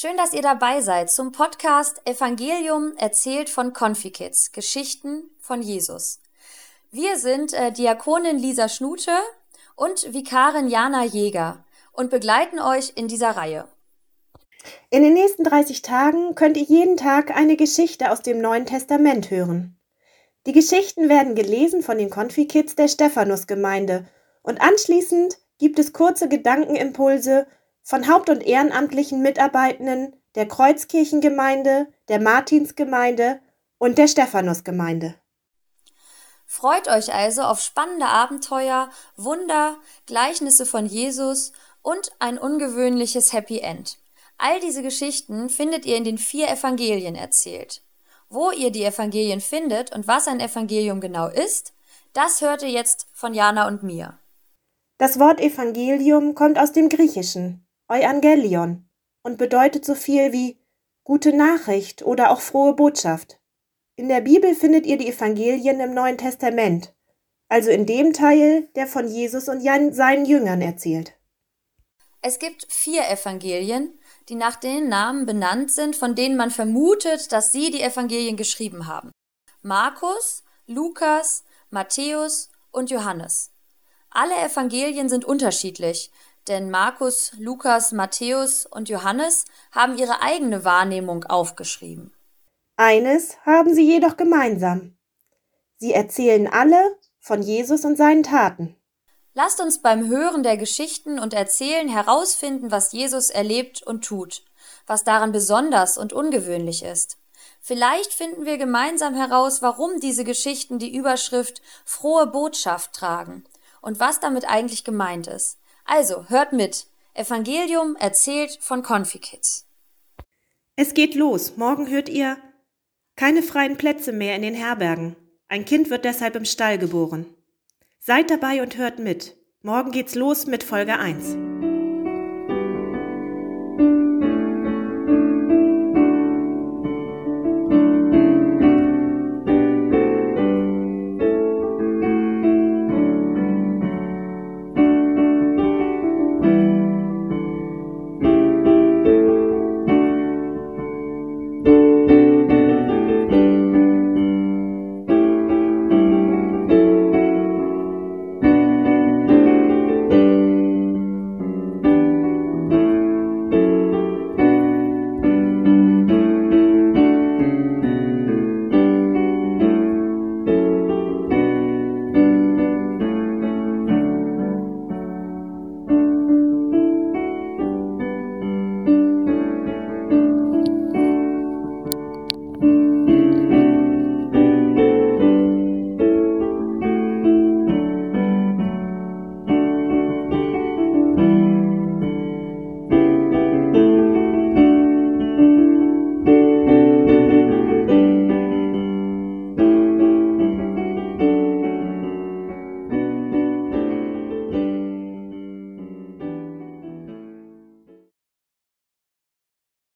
Schön, dass ihr dabei seid zum Podcast Evangelium erzählt von Confikids, Geschichten von Jesus. Wir sind äh, Diakonin Lisa Schnute und Vikarin Jana Jäger und begleiten euch in dieser Reihe. In den nächsten 30 Tagen könnt ihr jeden Tag eine Geschichte aus dem Neuen Testament hören. Die Geschichten werden gelesen von den Konfikids der Stephanusgemeinde und anschließend gibt es kurze Gedankenimpulse von haupt- und ehrenamtlichen Mitarbeitenden der Kreuzkirchengemeinde, der Martinsgemeinde und der Stephanusgemeinde. Freut euch also auf spannende Abenteuer, Wunder, Gleichnisse von Jesus und ein ungewöhnliches Happy End. All diese Geschichten findet ihr in den vier Evangelien erzählt. Wo ihr die Evangelien findet und was ein Evangelium genau ist, das hört ihr jetzt von Jana und mir. Das Wort Evangelium kommt aus dem Griechischen, Euangelion, und bedeutet so viel wie gute Nachricht oder auch frohe Botschaft. In der Bibel findet ihr die Evangelien im Neuen Testament, also in dem Teil, der von Jesus und seinen Jüngern erzählt. Es gibt vier Evangelien, die nach den Namen benannt sind, von denen man vermutet, dass sie die Evangelien geschrieben haben. Markus, Lukas, Matthäus und Johannes. Alle Evangelien sind unterschiedlich, denn Markus, Lukas, Matthäus und Johannes haben ihre eigene Wahrnehmung aufgeschrieben. Eines haben sie jedoch gemeinsam. Sie erzählen alle von Jesus und seinen Taten. Lasst uns beim Hören der Geschichten und Erzählen herausfinden, was Jesus erlebt und tut, was daran besonders und ungewöhnlich ist. Vielleicht finden wir gemeinsam heraus, warum diese Geschichten die Überschrift frohe Botschaft tragen und was damit eigentlich gemeint ist. Also, hört mit. Evangelium erzählt von Confikids. Es geht los. Morgen hört ihr keine freien Plätze mehr in den Herbergen. Ein Kind wird deshalb im Stall geboren. Seid dabei und hört mit. Morgen geht's los mit Folge 1.